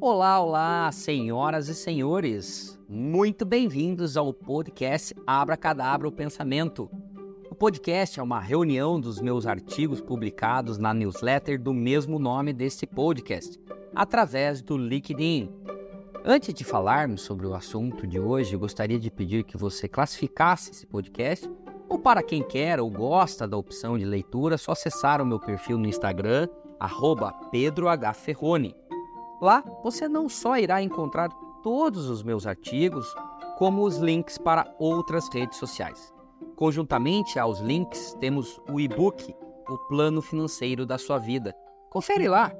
Olá, olá, senhoras e senhores. Muito bem-vindos ao podcast Abra Cadabra o Pensamento. O podcast é uma reunião dos meus artigos publicados na newsletter do mesmo nome deste podcast, através do LinkedIn. Antes de falarmos sobre o assunto de hoje, gostaria de pedir que você classificasse esse podcast, ou para quem quer ou gosta da opção de leitura, só acessar o meu perfil no Instagram, pedrohferrone. Lá você não só irá encontrar todos os meus artigos, como os links para outras redes sociais. Conjuntamente aos links, temos o e-book, O Plano Financeiro da Sua Vida. Confere lá!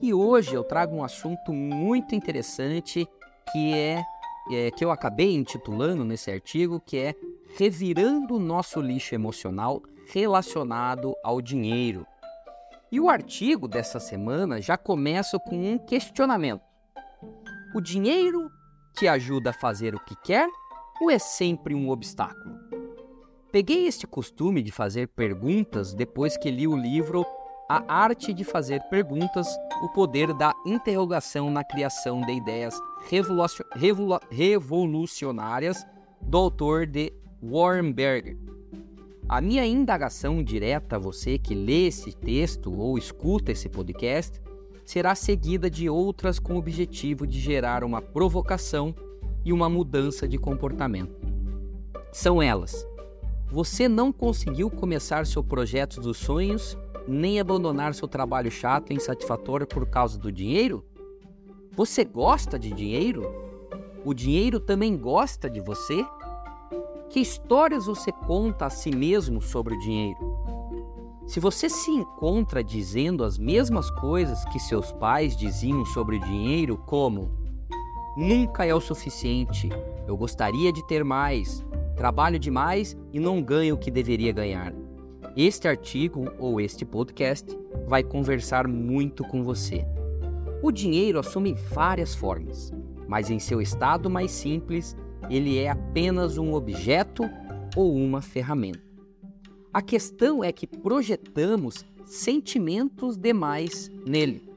E hoje eu trago um assunto muito interessante que é, é, que eu acabei intitulando nesse artigo, que é revirando o nosso lixo emocional relacionado ao dinheiro. E o artigo dessa semana já começa com um questionamento: o dinheiro te ajuda a fazer o que quer ou é sempre um obstáculo? Peguei este costume de fazer perguntas depois que li o livro a arte de fazer perguntas, o poder da interrogação na criação de ideias revolucionárias do autor de Warren Berger. A minha indagação direta a você que lê esse texto ou escuta esse podcast será seguida de outras com o objetivo de gerar uma provocação e uma mudança de comportamento. São elas: você não conseguiu começar seu projeto dos sonhos nem abandonar seu trabalho chato e insatisfatório por causa do dinheiro? Você gosta de dinheiro? O dinheiro também gosta de você? Que histórias você conta a si mesmo sobre o dinheiro? Se você se encontra dizendo as mesmas coisas que seus pais diziam sobre o dinheiro, como nunca é o suficiente, eu gostaria de ter mais, trabalho demais e não ganho o que deveria ganhar. Este artigo ou este podcast vai conversar muito com você. O dinheiro assume várias formas, mas em seu estado mais simples, ele é apenas um objeto ou uma ferramenta. A questão é que projetamos sentimentos demais nele.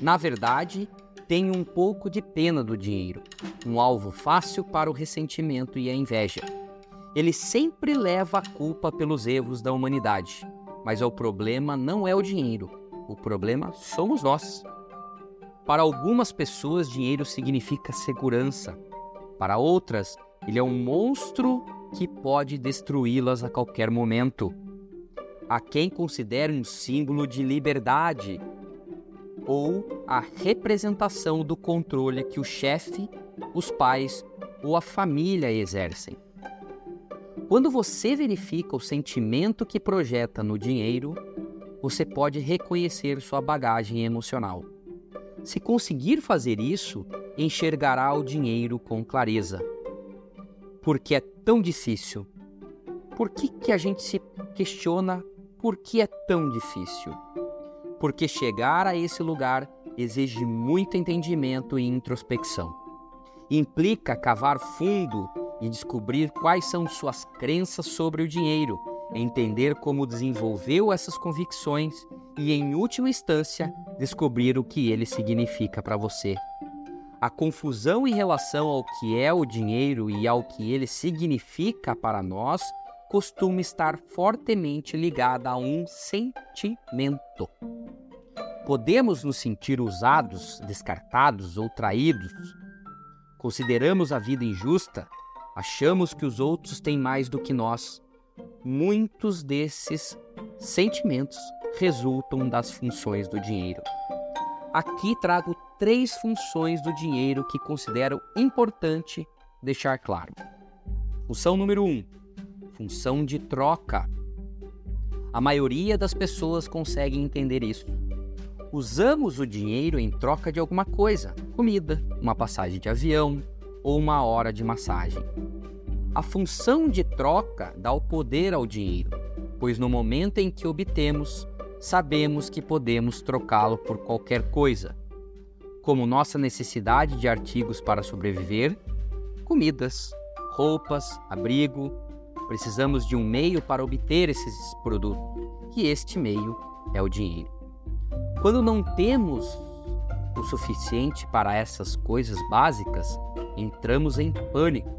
Na verdade, tenho um pouco de pena do dinheiro, um alvo fácil para o ressentimento e a inveja. Ele sempre leva a culpa pelos erros da humanidade. Mas o problema não é o dinheiro, o problema somos nós. Para algumas pessoas, dinheiro significa segurança. Para outras, ele é um monstro que pode destruí-las a qualquer momento. Há quem considere um símbolo de liberdade ou a representação do controle que o chefe, os pais ou a família exercem. Quando você verifica o sentimento que projeta no dinheiro, você pode reconhecer sua bagagem emocional. Se conseguir fazer isso, enxergará o dinheiro com clareza. Por que é tão difícil? Por que, que a gente se questiona por que é tão difícil? Porque chegar a esse lugar exige muito entendimento e introspecção. Implica cavar fundo e descobrir quais são suas crenças sobre o dinheiro, entender como desenvolveu essas convicções e, em última instância, descobrir o que ele significa para você. A confusão em relação ao que é o dinheiro e ao que ele significa para nós costuma estar fortemente ligada a um sentimento. Podemos nos sentir usados, descartados ou traídos. Consideramos a vida injusta Achamos que os outros têm mais do que nós. Muitos desses sentimentos resultam das funções do dinheiro. Aqui trago três funções do dinheiro que considero importante deixar claro. Função número um: função de troca. A maioria das pessoas consegue entender isso. Usamos o dinheiro em troca de alguma coisa: comida, uma passagem de avião ou uma hora de massagem. A função de troca dá o poder ao dinheiro, pois no momento em que obtemos, sabemos que podemos trocá-lo por qualquer coisa, como nossa necessidade de artigos para sobreviver, comidas, roupas, abrigo. Precisamos de um meio para obter esses produtos, e este meio é o dinheiro. Quando não temos o suficiente para essas coisas básicas, entramos em pânico.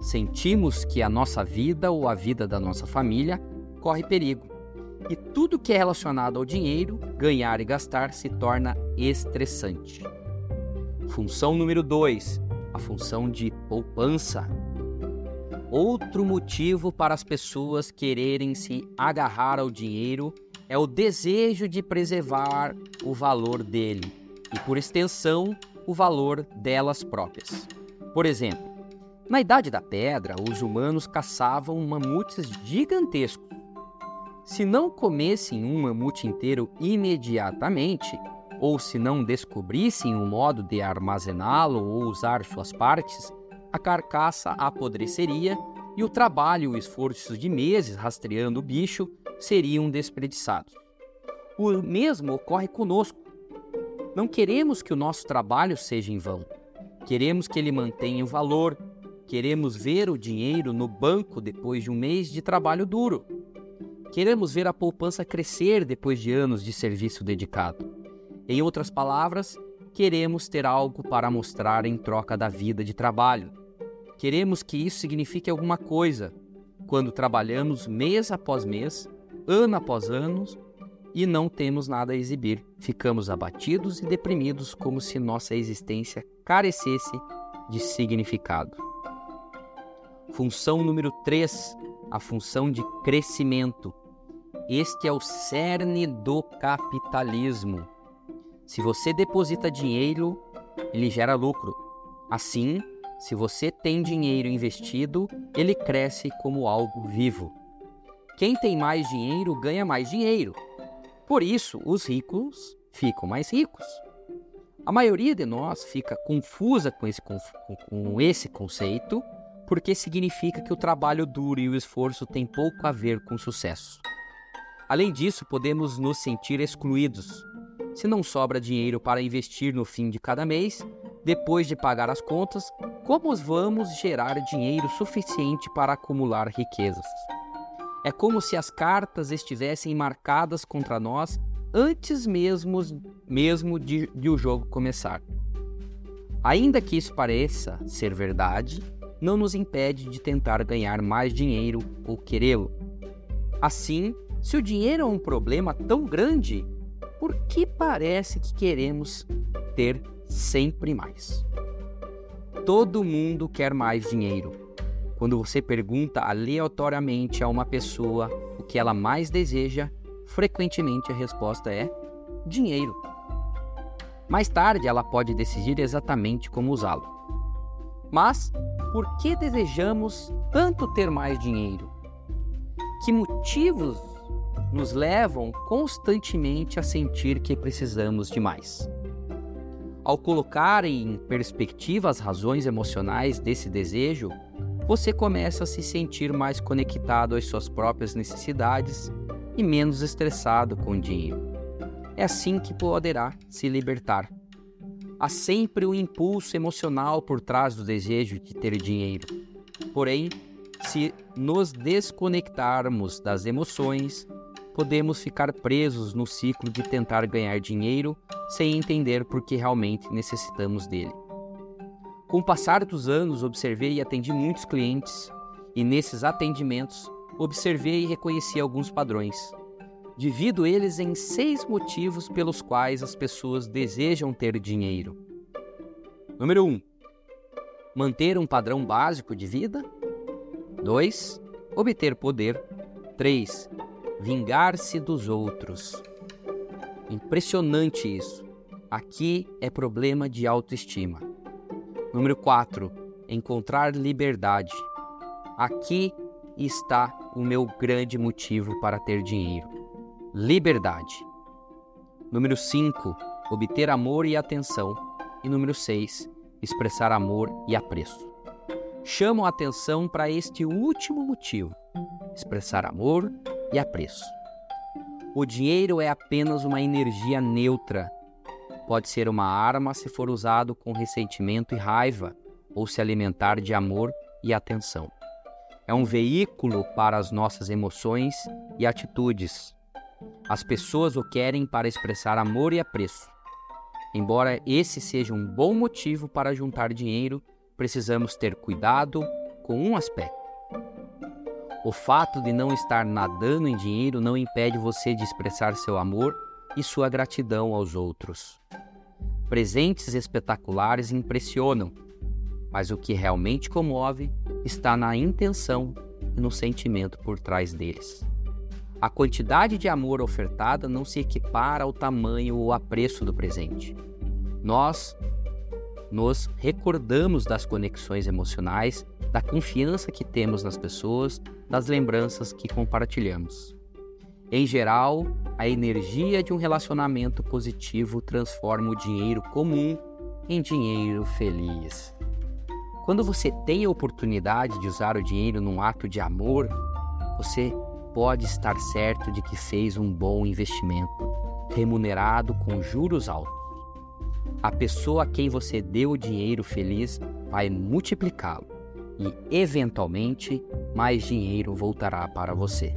Sentimos que a nossa vida ou a vida da nossa família corre perigo. E tudo que é relacionado ao dinheiro, ganhar e gastar, se torna estressante. Função número 2: a função de poupança. Outro motivo para as pessoas quererem se agarrar ao dinheiro é o desejo de preservar o valor dele e, por extensão, o valor delas próprias. Por exemplo, na Idade da Pedra, os humanos caçavam mamutes gigantescos. Se não comessem um mamute inteiro imediatamente, ou se não descobrissem um modo de armazená-lo ou usar suas partes, a carcaça apodreceria e o trabalho e o esforço de meses rastreando o bicho seriam desperdiçados. O mesmo ocorre conosco. Não queremos que o nosso trabalho seja em vão. Queremos que ele mantenha o valor. Queremos ver o dinheiro no banco depois de um mês de trabalho duro. Queremos ver a poupança crescer depois de anos de serviço dedicado. Em outras palavras, queremos ter algo para mostrar em troca da vida de trabalho. Queremos que isso signifique alguma coisa quando trabalhamos mês após mês, ano após ano e não temos nada a exibir. Ficamos abatidos e deprimidos como se nossa existência carecesse de significado. Função número 3, a função de crescimento. Este é o cerne do capitalismo. Se você deposita dinheiro, ele gera lucro. Assim, se você tem dinheiro investido, ele cresce como algo vivo. Quem tem mais dinheiro ganha mais dinheiro. Por isso, os ricos ficam mais ricos. A maioria de nós fica confusa com esse, com esse conceito, porque significa que o trabalho duro e o esforço têm pouco a ver com sucesso. Além disso, podemos nos sentir excluídos. Se não sobra dinheiro para investir no fim de cada mês, depois de pagar as contas, como vamos gerar dinheiro suficiente para acumular riquezas? É como se as cartas estivessem marcadas contra nós antes mesmo, mesmo de, de o jogo começar. Ainda que isso pareça ser verdade, não nos impede de tentar ganhar mais dinheiro ou querê-lo. Assim, se o dinheiro é um problema tão grande, por que parece que queremos ter sempre mais? Todo mundo quer mais dinheiro, quando você pergunta aleatoriamente a uma pessoa o que ela mais deseja, frequentemente a resposta é dinheiro. Mais tarde ela pode decidir exatamente como usá-lo. Mas por que desejamos tanto ter mais dinheiro? Que motivos nos levam constantemente a sentir que precisamos de mais? Ao colocar em perspectiva as razões emocionais desse desejo, você começa a se sentir mais conectado às suas próprias necessidades e menos estressado com o dinheiro. É assim que poderá se libertar. Há sempre um impulso emocional por trás do desejo de ter dinheiro. Porém, se nos desconectarmos das emoções, podemos ficar presos no ciclo de tentar ganhar dinheiro sem entender por que realmente necessitamos dele. Com o passar dos anos, observei e atendi muitos clientes, e nesses atendimentos, observei e reconheci alguns padrões. Divido eles em seis motivos pelos quais as pessoas desejam ter dinheiro. Número 1. Um, manter um padrão básico de vida. 2. Obter poder. 3. Vingar-se dos outros. Impressionante isso. Aqui é problema de autoestima. Número 4. Encontrar liberdade. Aqui está o meu grande motivo para ter dinheiro. Liberdade. Número 5. Obter amor e atenção. E número 6. Expressar amor e apreço. Chamo a atenção para este último motivo: expressar amor e apreço. O dinheiro é apenas uma energia neutra Pode ser uma arma se for usado com ressentimento e raiva, ou se alimentar de amor e atenção. É um veículo para as nossas emoções e atitudes. As pessoas o querem para expressar amor e apreço. Embora esse seja um bom motivo para juntar dinheiro, precisamos ter cuidado com um aspecto. O fato de não estar nadando em dinheiro não impede você de expressar seu amor e sua gratidão aos outros. Presentes espetaculares impressionam, mas o que realmente comove está na intenção e no sentimento por trás deles. A quantidade de amor ofertada não se equipara ao tamanho ou a preço do presente. Nós nos recordamos das conexões emocionais, da confiança que temos nas pessoas, das lembranças que compartilhamos. Em geral, a energia de um relacionamento positivo transforma o dinheiro comum em dinheiro feliz. Quando você tem a oportunidade de usar o dinheiro num ato de amor, você pode estar certo de que fez um bom investimento, remunerado com juros altos. A pessoa a quem você deu o dinheiro feliz vai multiplicá-lo e, eventualmente, mais dinheiro voltará para você.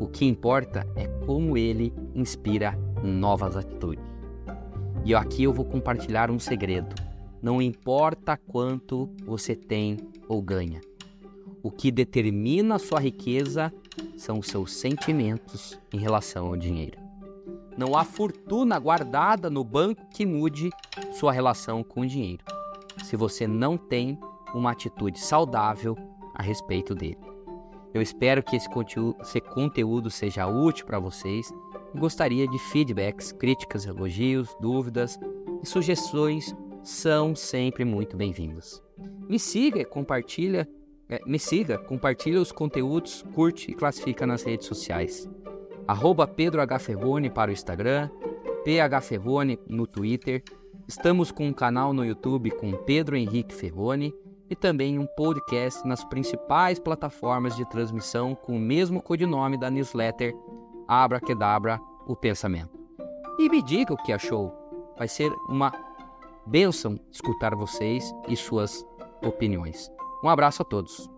O que importa é como ele inspira novas atitudes. E aqui eu vou compartilhar um segredo. Não importa quanto você tem ou ganha. O que determina a sua riqueza são os seus sentimentos em relação ao dinheiro. Não há fortuna guardada no banco que mude sua relação com o dinheiro, se você não tem uma atitude saudável a respeito dele. Eu espero que esse conteúdo, seja útil para vocês e gostaria de feedbacks, críticas, elogios, dúvidas e sugestões são sempre muito bem-vindos. Me siga compartilha é, me siga, compartilhe os conteúdos, curte e classifica nas redes sociais. Arroba Pedro H. Ferrone para o Instagram, PH Ferrone no Twitter. Estamos com um canal no YouTube com Pedro Henrique Ferrone e também um podcast nas principais plataformas de transmissão com o mesmo codinome da newsletter Abra Quedabra, o Pensamento. E me diga o que achou. Vai ser uma bênção escutar vocês e suas opiniões. Um abraço a todos.